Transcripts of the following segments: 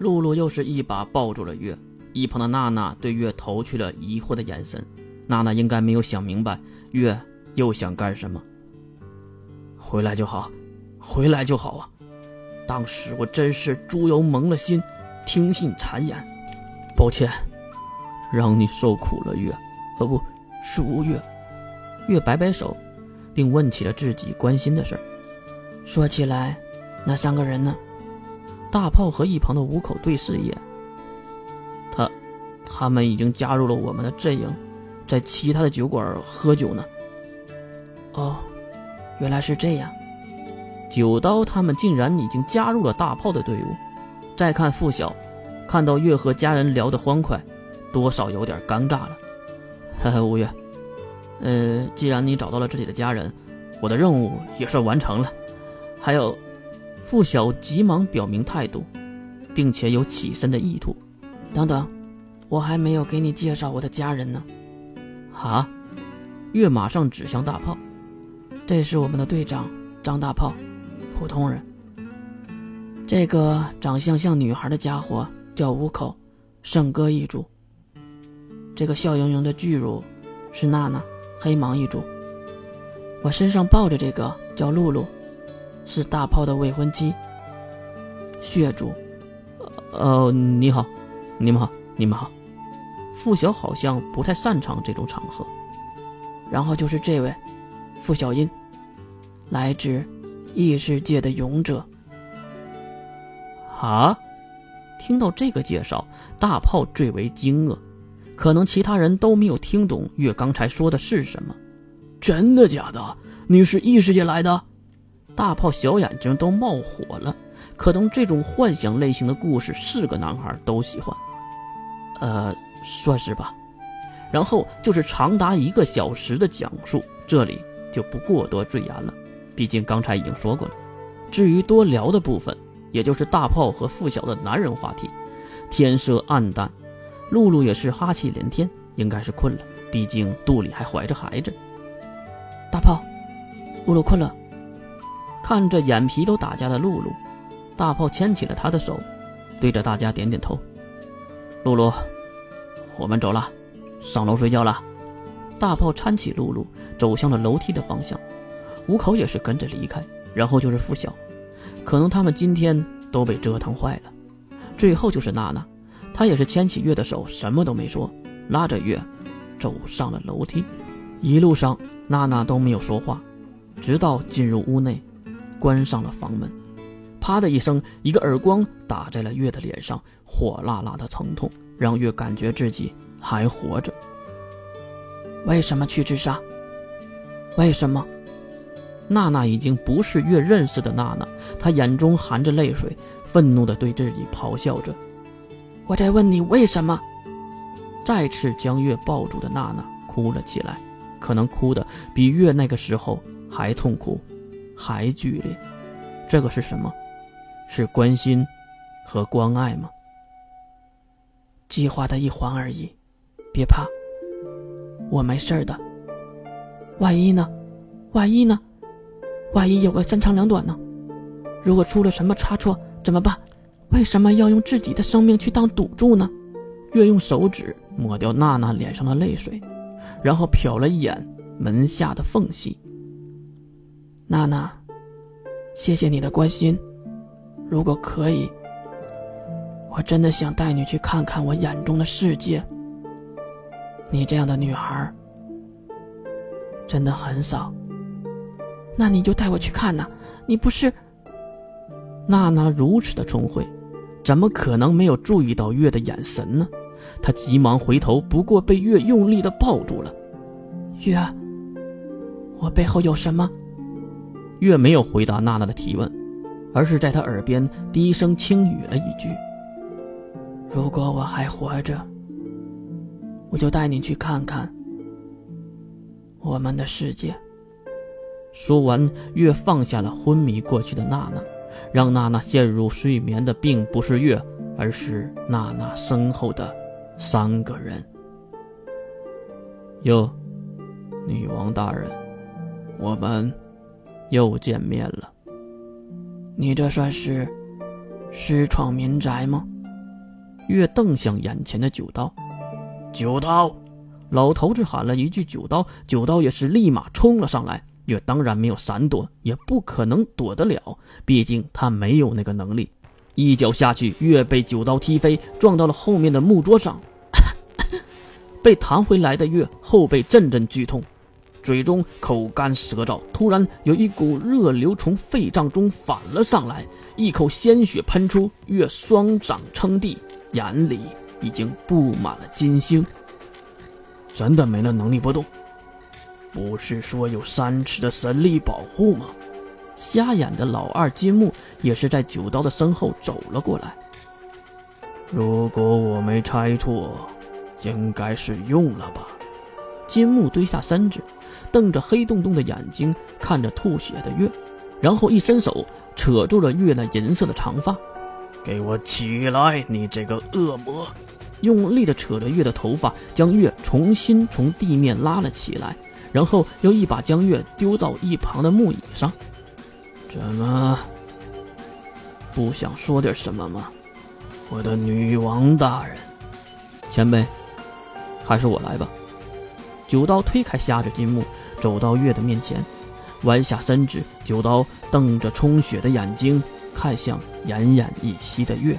露露又是一把抱住了月，一旁的娜娜对月投去了疑惑的眼神。娜娜应该没有想明白月又想干什么。回来就好，回来就好啊！当时我真是猪油蒙了心，听信谗言，抱歉，让你受苦了，月。哦，不是吴月。月摆摆手，并问起了自己关心的事儿。说起来，那三个人呢？大炮和一旁的五口对视一眼。他，他们已经加入了我们的阵营，在其他的酒馆喝酒呢。哦，原来是这样。九刀他们竟然已经加入了大炮的队伍。再看付晓，看到月和家人聊得欢快，多少有点尴尬了。呵呵，吴月，呃，既然你找到了自己的家人，我的任务也算完成了。还有。付晓急忙表明态度，并且有起身的意图。等等，我还没有给你介绍我的家人呢。啊！月马上指向大炮，这是我们的队长张大炮，普通人。这个长相像女孩的家伙叫五口，圣歌一族。这个笑盈盈的巨乳是娜娜，黑芒一族。我身上抱着这个叫露露。是大炮的未婚妻，血主。呃，你好，你们好，你们好。付晓好像不太擅长这种场合。然后就是这位，付小音，来自异世界的勇者。啊！听到这个介绍，大炮最为惊愕，可能其他人都没有听懂月刚才说的是什么。真的假的？你是异世界来的？大炮小眼睛都冒火了，可能这种幻想类型的故事是个男孩都喜欢，呃，算是吧。然后就是长达一个小时的讲述，这里就不过多赘言了，毕竟刚才已经说过了。至于多聊的部分，也就是大炮和付晓的男人话题。天色暗淡，露露也是哈气连天，应该是困了，毕竟肚里还怀着孩子。大炮，露露困了。看着眼皮都打架的露露，大炮牵起了她的手，对着大家点点头。露露，我们走了，上楼睡觉了。大炮搀起露露，走向了楼梯的方向。五口也是跟着离开，然后就是付晓。可能他们今天都被折腾坏了。最后就是娜娜，她也是牵起月的手，什么都没说，拉着月走上了楼梯。一路上，娜娜都没有说话，直到进入屋内。关上了房门，啪的一声，一个耳光打在了月的脸上，火辣辣的疼痛让月感觉自己还活着。为什么去自杀？为什么？娜娜已经不是月认识的娜娜，她眼中含着泪水，愤怒地对自己咆哮着：“我在问你为什么？”再次将月抱住的娜娜哭了起来，可能哭的比月那个时候还痛苦。还剧烈，这个是什么？是关心和关爱吗？计划的一环而已，别怕，我没事的。万一呢？万一呢？万一有个三长两短呢？如果出了什么差错怎么办？为什么要用自己的生命去当赌注呢？月用手指抹掉娜娜脸上的泪水，然后瞟了一眼门下的缝隙。娜娜，谢谢你的关心。如果可以，我真的想带你去看看我眼中的世界。你这样的女孩真的很少。那你就带我去看呐！你不是……娜娜如此的聪慧，怎么可能没有注意到月的眼神呢？她急忙回头，不过被月用力的抱住了。月，我背后有什么？月没有回答娜娜的提问，而是在她耳边低声轻语了一句：“如果我还活着，我就带你去看看我们的世界。”说完，月放下了昏迷过去的娜娜，让娜娜陷入睡眠的并不是月，而是娜娜身后的三个人。哟，女王大人，我们。又见面了，你这算是私闯民宅吗？月瞪向眼前的九刀，九刀！老头子喊了一句“九刀”，九刀也是立马冲了上来。月当然没有闪躲，也不可能躲得了，毕竟他没有那个能力。一脚下去，月被九刀踢飞，撞到了后面的木桌上。被弹回来的月后背阵阵剧痛，嘴中口干舌燥，突然有一股热流从肺脏中反了上来，一口鲜血喷出。月双掌撑地，眼里已经布满了金星。真的没了能力波动？不是说有三尺的神力保护吗？瞎眼的老二金木也是在九刀的身后走了过来。如果我没猜错，应该是用了吧？金木蹲下身子，瞪着黑洞洞的眼睛看着吐血的月，然后一伸手扯住了月那银色的长发：“给我起来，你这个恶魔！”用力的扯着月的头发，将月重新从地面拉了起来。然后又一把将月丢到一旁的木椅上，怎么不想说点什么吗？我的女王大人，前辈，还是我来吧。九刀推开瞎子金木，走到月的面前，弯下身子，九刀瞪着充血的眼睛看向奄奄一息的月。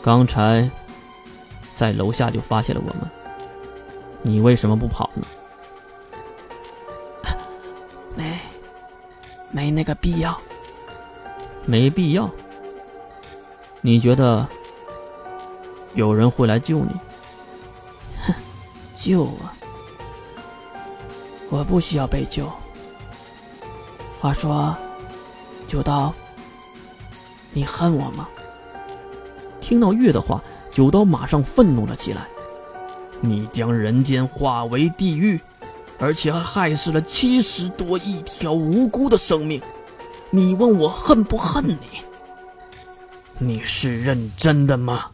刚才在楼下就发现了我们。你为什么不跑呢？没，没那个必要。没必要。你觉得有人会来救你？救我？我不需要被救。话说，九刀，你恨我吗？听到月的话，九刀马上愤怒了起来。你将人间化为地狱，而且还害死了七十多亿条无辜的生命，你问我恨不恨你？你是认真的吗？